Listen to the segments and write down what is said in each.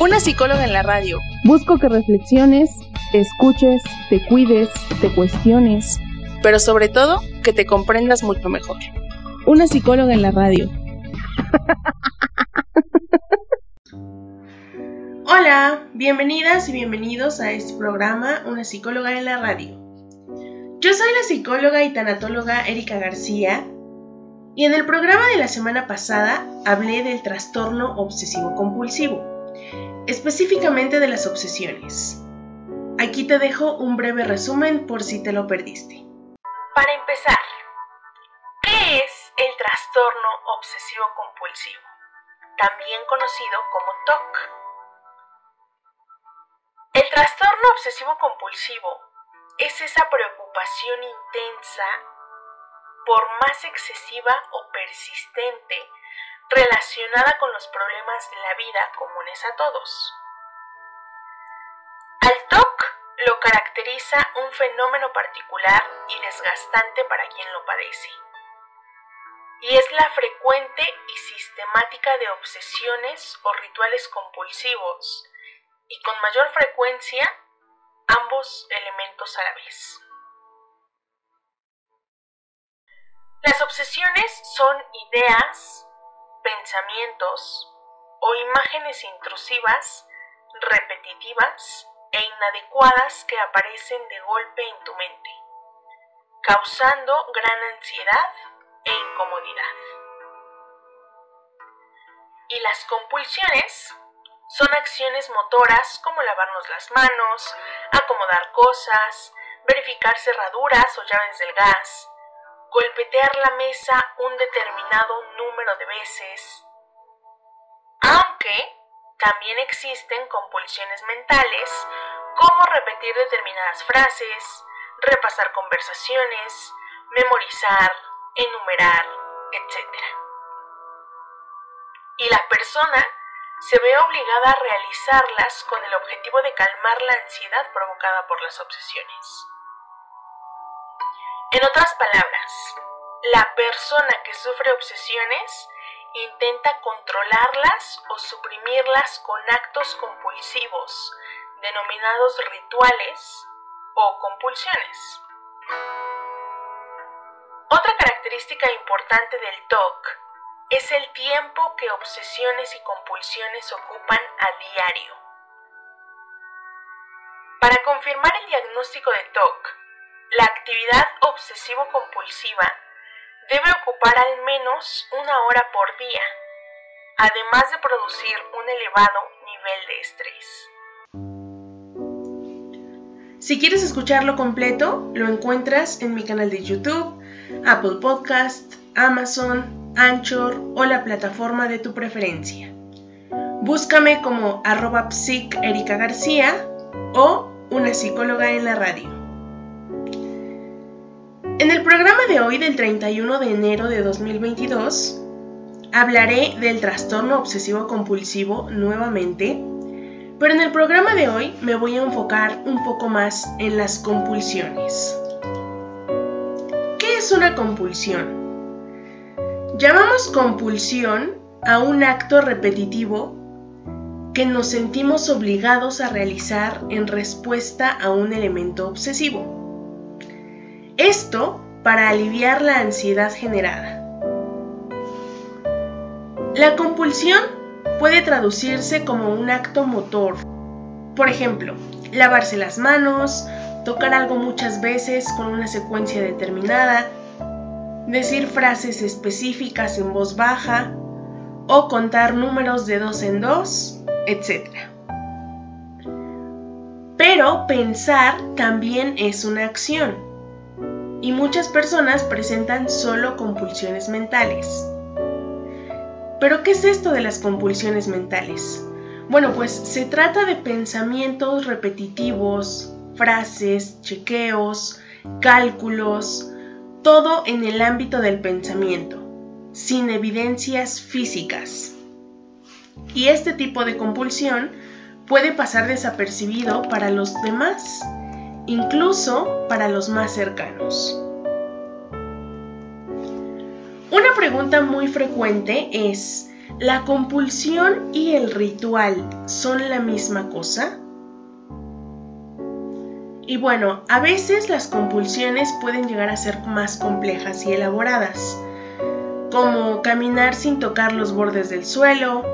Una psicóloga en la radio. Busco que reflexiones, te escuches, te cuides, te cuestiones. Pero sobre todo, que te comprendas mucho mejor. Una psicóloga en la radio. Hola, bienvenidas y bienvenidos a este programa Una psicóloga en la radio. Yo soy la psicóloga y tanatóloga Erika García y en el programa de la semana pasada hablé del trastorno obsesivo compulsivo, específicamente de las obsesiones. Aquí te dejo un breve resumen por si te lo perdiste. Para empezar, ¿qué es el trastorno obsesivo compulsivo? También conocido como TOC. El trastorno obsesivo compulsivo es esa preocupación intensa, por más excesiva o persistente, relacionada con los problemas de la vida comunes a todos. Al TOC lo caracteriza un fenómeno particular y desgastante para quien lo padece. Y es la frecuente y sistemática de obsesiones o rituales compulsivos, y con mayor frecuencia ambos elementos a la vez. Las obsesiones son ideas, pensamientos o imágenes intrusivas, repetitivas e inadecuadas que aparecen de golpe en tu mente, causando gran ansiedad e incomodidad. Y las compulsiones son acciones motoras como lavarnos las manos, acomodar cosas, verificar cerraduras o llaves del gas, golpetear la mesa un determinado número de veces, aunque también existen compulsiones mentales como repetir determinadas frases, repasar conversaciones, memorizar, enumerar, etc. Y la persona se ve obligada a realizarlas con el objetivo de calmar la ansiedad provocada por las obsesiones. En otras palabras, la persona que sufre obsesiones intenta controlarlas o suprimirlas con actos compulsivos, denominados rituales o compulsiones. Otra característica importante del TOC es el tiempo que obsesiones y compulsiones ocupan a diario. Para confirmar el diagnóstico de TOC, la actividad obsesivo-compulsiva debe ocupar al menos una hora por día, además de producir un elevado nivel de estrés. Si quieres escucharlo completo, lo encuentras en mi canal de YouTube, Apple Podcast, Amazon, Anchor o la plataforma de tu preferencia. Búscame como arroba psic Erika García o una psicóloga en la radio. En el programa de hoy del 31 de enero de 2022 hablaré del trastorno obsesivo compulsivo nuevamente, pero en el programa de hoy me voy a enfocar un poco más en las compulsiones. ¿Qué es una compulsión? Llamamos compulsión a un acto repetitivo que nos sentimos obligados a realizar en respuesta a un elemento obsesivo. Esto para aliviar la ansiedad generada. La compulsión puede traducirse como un acto motor. Por ejemplo, lavarse las manos, tocar algo muchas veces con una secuencia determinada, decir frases específicas en voz baja o contar números de dos en dos, etc. Pero pensar también es una acción y muchas personas presentan solo compulsiones mentales. ¿Pero qué es esto de las compulsiones mentales? Bueno, pues se trata de pensamientos repetitivos, frases, chequeos, cálculos, todo en el ámbito del pensamiento, sin evidencias físicas. Y este tipo de compulsión puede pasar desapercibido para los demás, incluso para los más cercanos. Una pregunta muy frecuente es, ¿la compulsión y el ritual son la misma cosa? Y bueno, a veces las compulsiones pueden llegar a ser más complejas y elaboradas, como caminar sin tocar los bordes del suelo,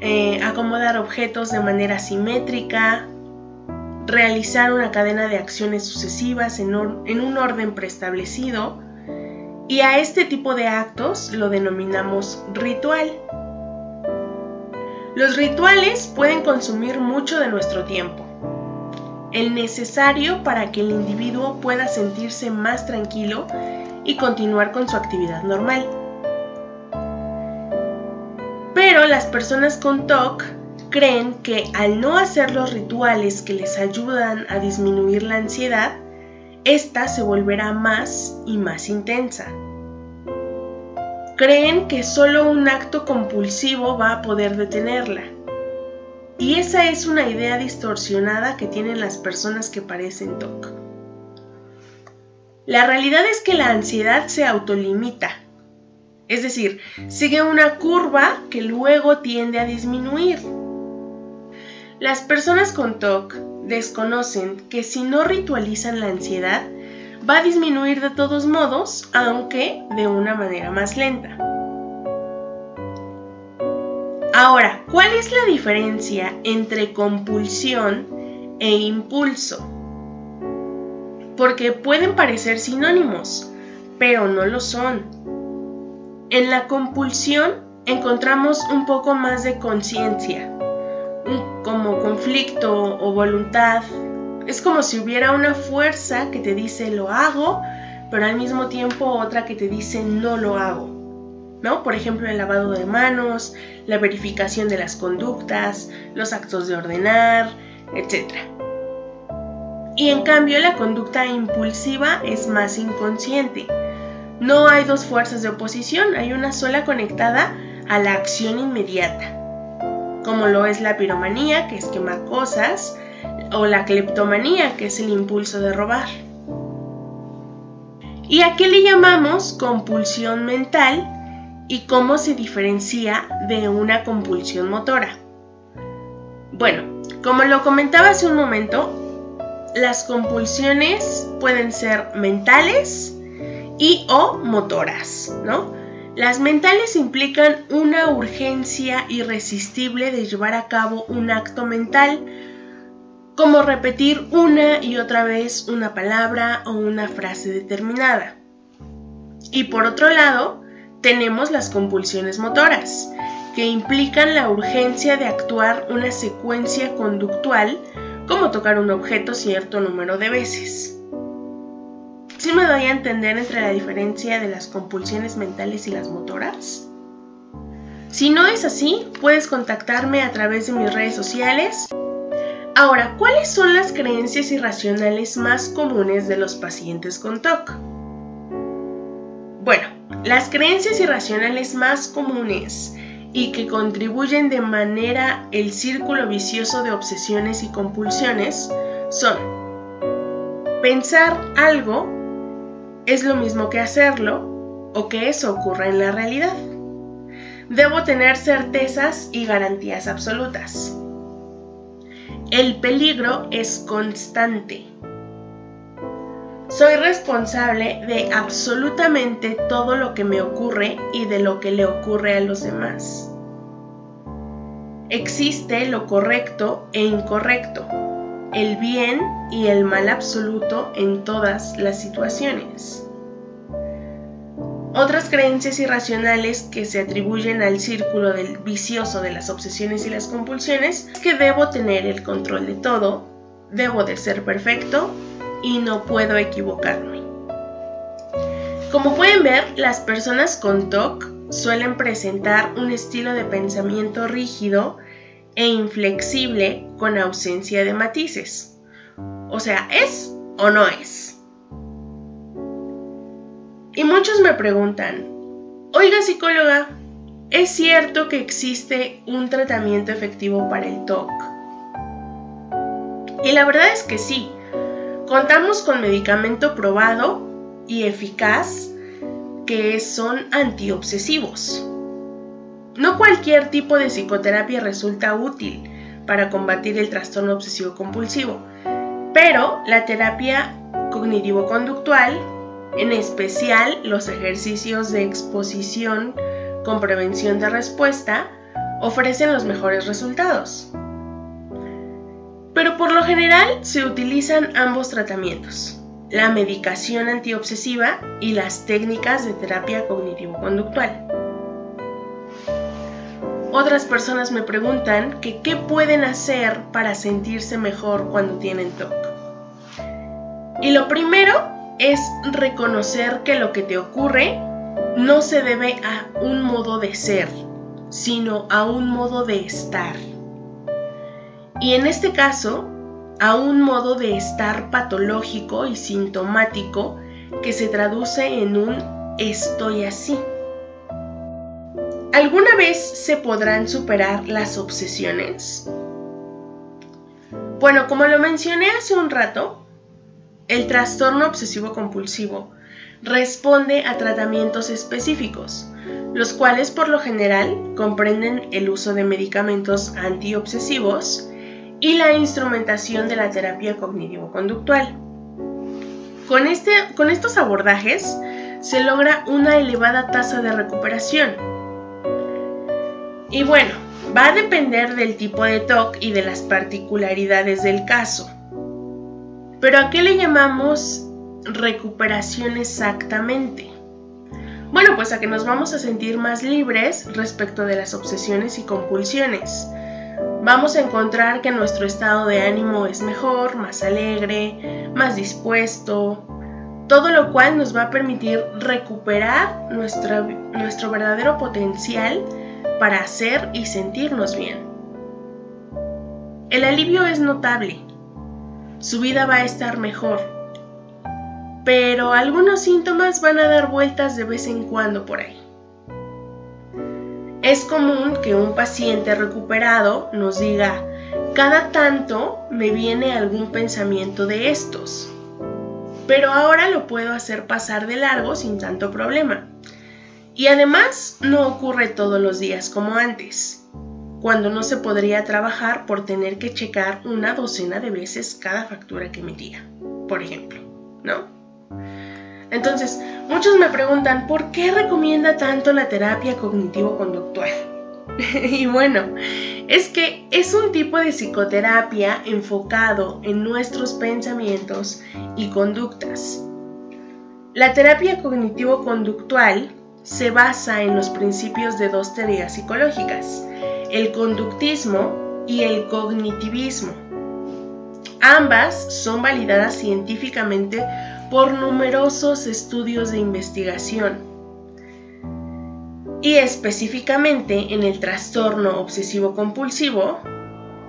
eh, acomodar objetos de manera simétrica, realizar una cadena de acciones sucesivas en un orden preestablecido, y a este tipo de actos lo denominamos ritual. Los rituales pueden consumir mucho de nuestro tiempo el necesario para que el individuo pueda sentirse más tranquilo y continuar con su actividad normal. Pero las personas con TOC creen que al no hacer los rituales que les ayudan a disminuir la ansiedad, esta se volverá más y más intensa. Creen que solo un acto compulsivo va a poder detenerla y esa es una idea distorsionada que tienen las personas que parecen TOC. La realidad es que la ansiedad se autolimita, es decir, sigue una curva que luego tiende a disminuir. Las personas con TOC desconocen que si no ritualizan la ansiedad, va a disminuir de todos modos, aunque de una manera más lenta. Ahora, ¿cuál es la diferencia entre compulsión e impulso? Porque pueden parecer sinónimos, pero no lo son. En la compulsión encontramos un poco más de conciencia, como conflicto o voluntad. Es como si hubiera una fuerza que te dice lo hago, pero al mismo tiempo otra que te dice no lo hago. ¿no? Por ejemplo, el lavado de manos, la verificación de las conductas, los actos de ordenar, etc. Y en cambio, la conducta impulsiva es más inconsciente. No hay dos fuerzas de oposición, hay una sola conectada a la acción inmediata, como lo es la piromanía, que es quemar cosas, o la cleptomanía, que es el impulso de robar. ¿Y a qué le llamamos compulsión mental? y cómo se diferencia de una compulsión motora. Bueno, como lo comentaba hace un momento, las compulsiones pueden ser mentales y o motoras, ¿no? Las mentales implican una urgencia irresistible de llevar a cabo un acto mental, como repetir una y otra vez una palabra o una frase determinada. Y por otro lado, tenemos las compulsiones motoras, que implican la urgencia de actuar una secuencia conductual como tocar un objeto cierto número de veces. ¿Sí me doy a entender entre la diferencia de las compulsiones mentales y las motoras? Si no es así, puedes contactarme a través de mis redes sociales. Ahora, ¿cuáles son las creencias irracionales más comunes de los pacientes con TOC? Bueno, las creencias irracionales más comunes y que contribuyen de manera el círculo vicioso de obsesiones y compulsiones son pensar algo es lo mismo que hacerlo o que eso ocurra en la realidad. Debo tener certezas y garantías absolutas. El peligro es constante. Soy responsable de absolutamente todo lo que me ocurre y de lo que le ocurre a los demás. Existe lo correcto e incorrecto, el bien y el mal absoluto en todas las situaciones. Otras creencias irracionales que se atribuyen al círculo del vicioso de las obsesiones y las compulsiones es que debo tener el control de todo, debo de ser perfecto y no puedo equivocarme. Como pueden ver, las personas con TOC suelen presentar un estilo de pensamiento rígido e inflexible con ausencia de matices. O sea, ¿es o no es? Y muchos me preguntan, oiga psicóloga, ¿es cierto que existe un tratamiento efectivo para el TOC? Y la verdad es que sí, contamos con medicamento probado y eficaz que son antiobsesivos. No cualquier tipo de psicoterapia resulta útil para combatir el trastorno obsesivo compulsivo, pero la terapia cognitivo-conductual, en especial los ejercicios de exposición con prevención de respuesta, ofrecen los mejores resultados. Pero por lo general se utilizan ambos tratamientos, la medicación antiobsesiva y las técnicas de terapia cognitivo-conductual. Otras personas me preguntan que qué pueden hacer para sentirse mejor cuando tienen TOC. Y lo primero es reconocer que lo que te ocurre no se debe a un modo de ser, sino a un modo de estar y en este caso a un modo de estar patológico y sintomático que se traduce en un estoy así. ¿Alguna vez se podrán superar las obsesiones? Bueno, como lo mencioné hace un rato, el trastorno obsesivo compulsivo responde a tratamientos específicos, los cuales por lo general comprenden el uso de medicamentos antiobsesivos y la instrumentación de la terapia cognitivo-conductual. Con, este, con estos abordajes se logra una elevada tasa de recuperación. Y bueno, va a depender del tipo de TOC y de las particularidades del caso. Pero ¿a qué le llamamos recuperación exactamente? Bueno, pues a que nos vamos a sentir más libres respecto de las obsesiones y compulsiones vamos a encontrar que nuestro estado de ánimo es mejor, más alegre, más dispuesto, todo lo cual nos va a permitir recuperar nuestro, nuestro verdadero potencial para hacer y sentirnos bien. El alivio es notable, su vida va a estar mejor, pero algunos síntomas van a dar vueltas de vez en cuando por ahí. Es común que un paciente recuperado nos diga, cada tanto me viene algún pensamiento de estos, pero ahora lo puedo hacer pasar de largo sin tanto problema. Y además no ocurre todos los días como antes, cuando no se podría trabajar por tener que checar una docena de veces cada factura que emitía, por ejemplo, ¿no? Entonces, muchos me preguntan, ¿por qué recomienda tanto la terapia cognitivo-conductual? y bueno, es que es un tipo de psicoterapia enfocado en nuestros pensamientos y conductas. La terapia cognitivo-conductual se basa en los principios de dos teorías psicológicas, el conductismo y el cognitivismo. Ambas son validadas científicamente por numerosos estudios de investigación y específicamente en el trastorno obsesivo-compulsivo,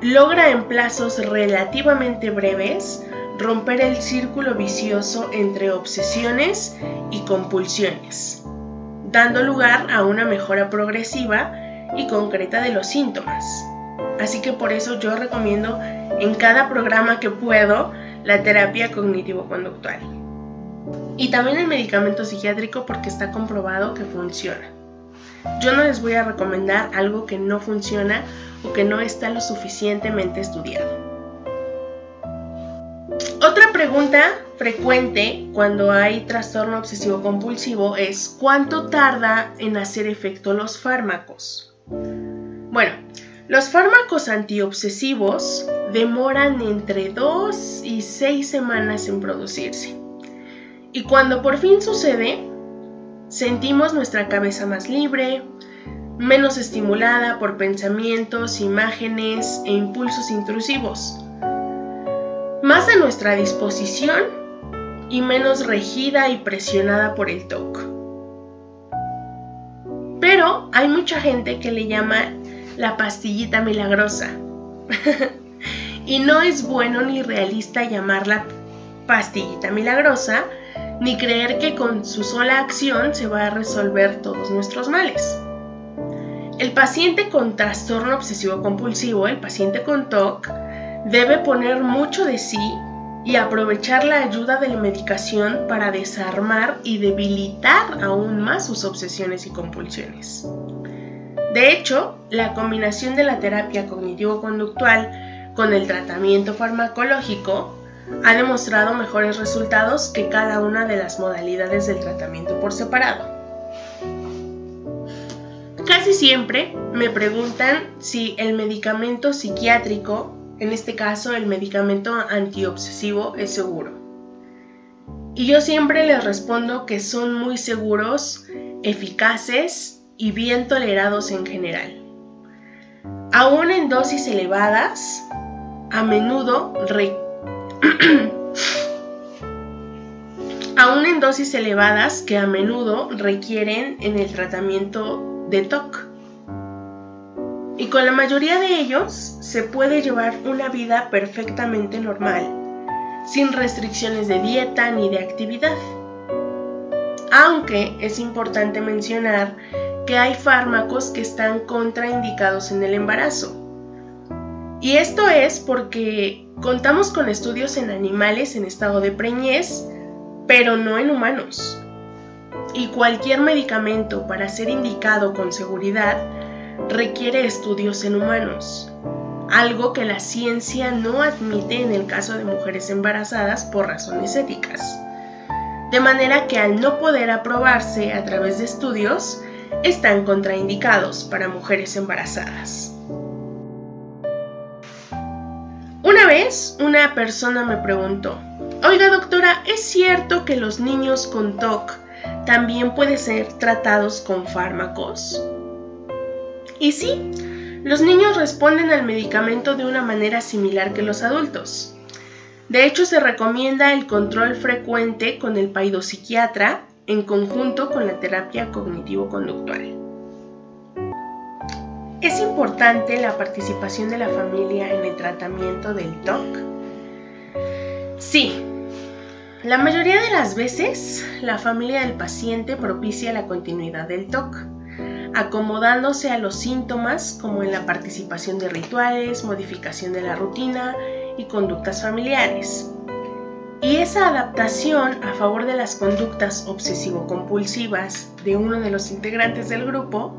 logra en plazos relativamente breves romper el círculo vicioso entre obsesiones y compulsiones, dando lugar a una mejora progresiva y concreta de los síntomas. Así que por eso yo recomiendo en cada programa que puedo la terapia cognitivo-conductual. Y también el medicamento psiquiátrico porque está comprobado que funciona. Yo no les voy a recomendar algo que no funciona o que no está lo suficientemente estudiado. Otra pregunta frecuente cuando hay trastorno obsesivo compulsivo es ¿cuánto tarda en hacer efecto los fármacos? Bueno, los fármacos antiobsesivos demoran entre 2 y 6 semanas en producirse. Y cuando por fin sucede, sentimos nuestra cabeza más libre, menos estimulada por pensamientos, imágenes e impulsos intrusivos, más a nuestra disposición y menos regida y presionada por el TOC. Pero hay mucha gente que le llama la pastillita milagrosa. Y no es bueno ni realista llamarla pastillita milagrosa, ni creer que con su sola acción se va a resolver todos nuestros males. El paciente con trastorno obsesivo compulsivo, el paciente con TOC, debe poner mucho de sí y aprovechar la ayuda de la medicación para desarmar y debilitar aún más sus obsesiones y compulsiones. De hecho, la combinación de la terapia cognitivo-conductual con el tratamiento farmacológico ha demostrado mejores resultados que cada una de las modalidades del tratamiento por separado. Casi siempre me preguntan si el medicamento psiquiátrico, en este caso el medicamento antiobsesivo, es seguro. Y yo siempre les respondo que son muy seguros, eficaces y bien tolerados en general. Aún en dosis elevadas, a menudo aún en dosis elevadas que a menudo requieren en el tratamiento de TOC. Y con la mayoría de ellos se puede llevar una vida perfectamente normal, sin restricciones de dieta ni de actividad. Aunque es importante mencionar que hay fármacos que están contraindicados en el embarazo. Y esto es porque Contamos con estudios en animales en estado de preñez, pero no en humanos. Y cualquier medicamento para ser indicado con seguridad requiere estudios en humanos, algo que la ciencia no admite en el caso de mujeres embarazadas por razones éticas. De manera que al no poder aprobarse a través de estudios, están contraindicados para mujeres embarazadas. Una vez una persona me preguntó, oiga doctora, ¿es cierto que los niños con TOC también pueden ser tratados con fármacos? Y sí, los niños responden al medicamento de una manera similar que los adultos. De hecho, se recomienda el control frecuente con el paidopsiquiatra en conjunto con la terapia cognitivo-conductual. ¿Es importante la participación de la familia en el tratamiento del TOC? Sí. La mayoría de las veces, la familia del paciente propicia la continuidad del TOC, acomodándose a los síntomas como en la participación de rituales, modificación de la rutina y conductas familiares. Y esa adaptación a favor de las conductas obsesivo-compulsivas de uno de los integrantes del grupo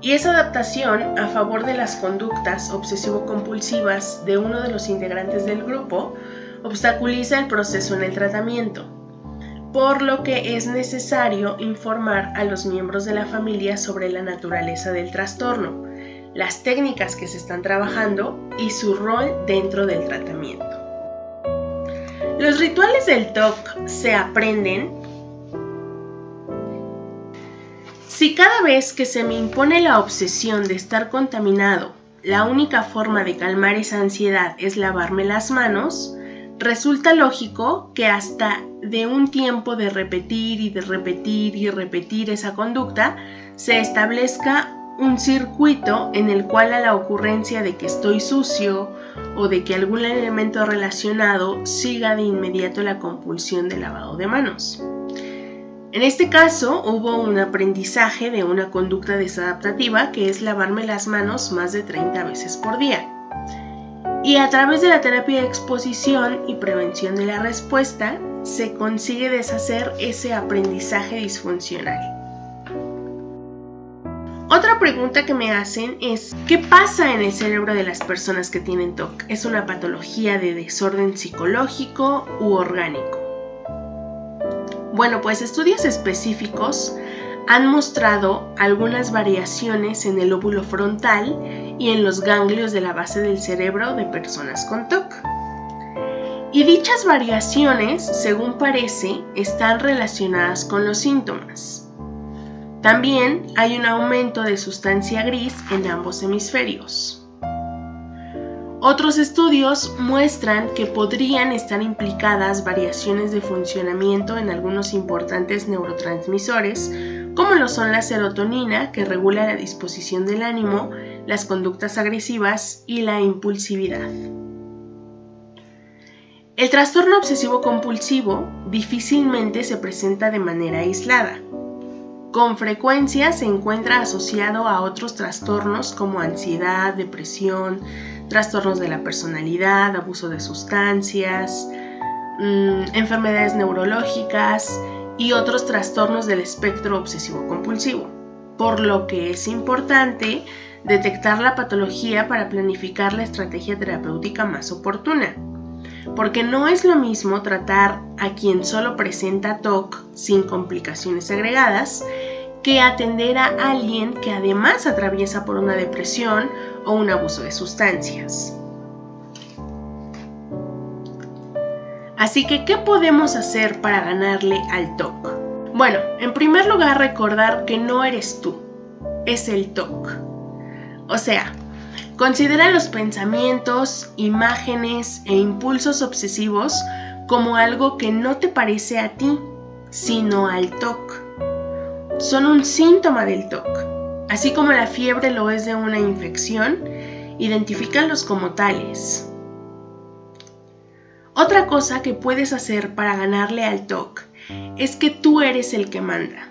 y esa adaptación a favor de las conductas obsesivo-compulsivas de uno de los integrantes del grupo obstaculiza el proceso en el tratamiento, por lo que es necesario informar a los miembros de la familia sobre la naturaleza del trastorno, las técnicas que se están trabajando y su rol dentro del tratamiento. Los rituales del TOC se aprenden Si cada vez que se me impone la obsesión de estar contaminado, la única forma de calmar esa ansiedad es lavarme las manos, resulta lógico que hasta de un tiempo de repetir y de repetir y repetir esa conducta, se establezca un circuito en el cual a la ocurrencia de que estoy sucio o de que algún elemento relacionado siga de inmediato la compulsión de lavado de manos. En este caso hubo un aprendizaje de una conducta desadaptativa que es lavarme las manos más de 30 veces por día. Y a través de la terapia de exposición y prevención de la respuesta se consigue deshacer ese aprendizaje disfuncional. Otra pregunta que me hacen es, ¿qué pasa en el cerebro de las personas que tienen TOC? ¿Es una patología de desorden psicológico u orgánico? Bueno, pues estudios específicos han mostrado algunas variaciones en el óvulo frontal y en los ganglios de la base del cerebro de personas con TOC. Y dichas variaciones, según parece, están relacionadas con los síntomas. También hay un aumento de sustancia gris en ambos hemisferios. Otros estudios muestran que podrían estar implicadas variaciones de funcionamiento en algunos importantes neurotransmisores, como lo son la serotonina, que regula la disposición del ánimo, las conductas agresivas y la impulsividad. El trastorno obsesivo compulsivo difícilmente se presenta de manera aislada. Con frecuencia se encuentra asociado a otros trastornos como ansiedad, depresión, trastornos de la personalidad, abuso de sustancias, mm, enfermedades neurológicas y otros trastornos del espectro obsesivo compulsivo, por lo que es importante detectar la patología para planificar la estrategia terapéutica más oportuna. Porque no es lo mismo tratar a quien solo presenta TOC sin complicaciones agregadas que atender a alguien que además atraviesa por una depresión o un abuso de sustancias. Así que, ¿qué podemos hacer para ganarle al TOC? Bueno, en primer lugar recordar que no eres tú, es el TOC. O sea, considera los pensamientos, imágenes e impulsos obsesivos como algo que no te parece a ti, sino al TOC. Son un síntoma del TOC. Así como la fiebre lo es de una infección, identifícalos como tales. Otra cosa que puedes hacer para ganarle al TOC es que tú eres el que manda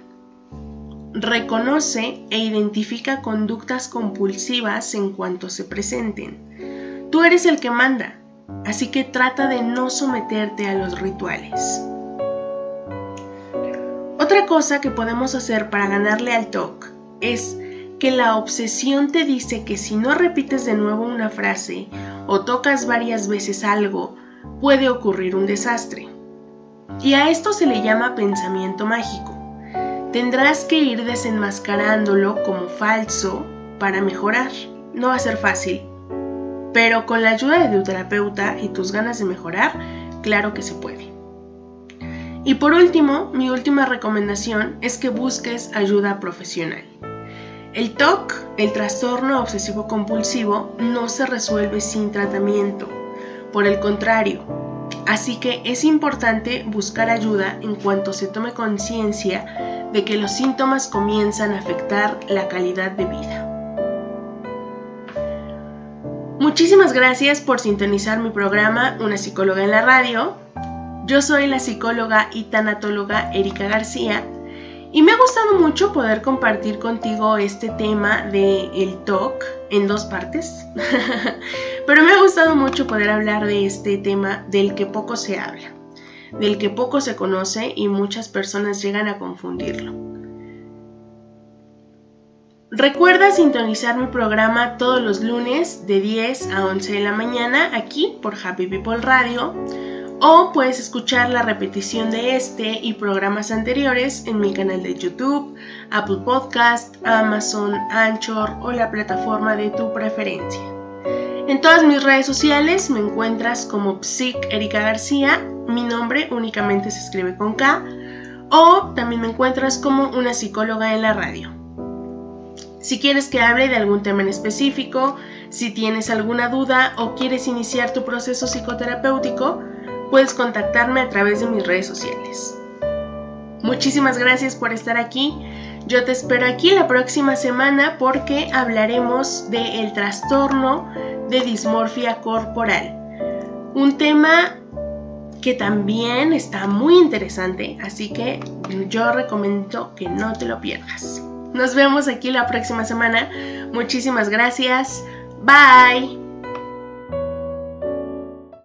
reconoce e identifica conductas compulsivas en cuanto se presenten. Tú eres el que manda, así que trata de no someterte a los rituales. Otra cosa que podemos hacer para ganarle al TOC es que la obsesión te dice que si no repites de nuevo una frase o tocas varias veces algo, puede ocurrir un desastre. Y a esto se le llama pensamiento mágico. Tendrás que ir desenmascarándolo como falso para mejorar. No va a ser fácil, pero con la ayuda de tu terapeuta y tus ganas de mejorar, claro que se puede. Y por último, mi última recomendación es que busques ayuda profesional. El TOC, el trastorno obsesivo compulsivo, no se resuelve sin tratamiento. Por el contrario, así que es importante buscar ayuda en cuanto se tome conciencia de que los síntomas comienzan a afectar la calidad de vida. Muchísimas gracias por sintonizar mi programa Una psicóloga en la radio. Yo soy la psicóloga y tanatóloga Erika García y me ha gustado mucho poder compartir contigo este tema de el TOC en dos partes. Pero me ha gustado mucho poder hablar de este tema del que poco se habla del que poco se conoce y muchas personas llegan a confundirlo. Recuerda sintonizar mi programa todos los lunes de 10 a 11 de la mañana aquí por Happy People Radio o puedes escuchar la repetición de este y programas anteriores en mi canal de YouTube, Apple Podcast, Amazon, Anchor o la plataforma de tu preferencia. En todas mis redes sociales me encuentras como Psic Erika García mi nombre únicamente se escribe con K, o también me encuentras como una psicóloga en la radio. Si quieres que hable de algún tema en específico, si tienes alguna duda o quieres iniciar tu proceso psicoterapéutico, puedes contactarme a través de mis redes sociales. Muchísimas gracias por estar aquí. Yo te espero aquí la próxima semana porque hablaremos del trastorno de dismorfia corporal. Un tema que también está muy interesante, así que yo recomiendo que no te lo pierdas. Nos vemos aquí la próxima semana. Muchísimas gracias. Bye.